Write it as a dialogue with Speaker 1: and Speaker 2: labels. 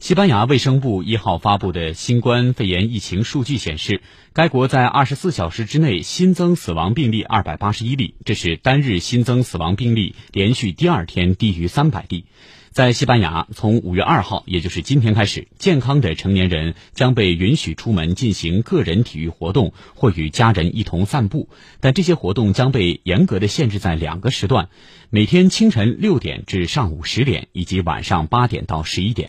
Speaker 1: 西班牙卫生部一号发布的新冠肺炎疫情数据显示该国在二十四小时之内新增死亡病例二百八十一例这是单日新增死亡病例连续第二天低于三百例。在西班牙从五月二号也就是今天开始健康的成年人将被允许出门进行个人体育活动或与家人一同散步但这些活动将被严格的限制在两个时段每天清晨六点至上午十点以及晚上八点到十一点。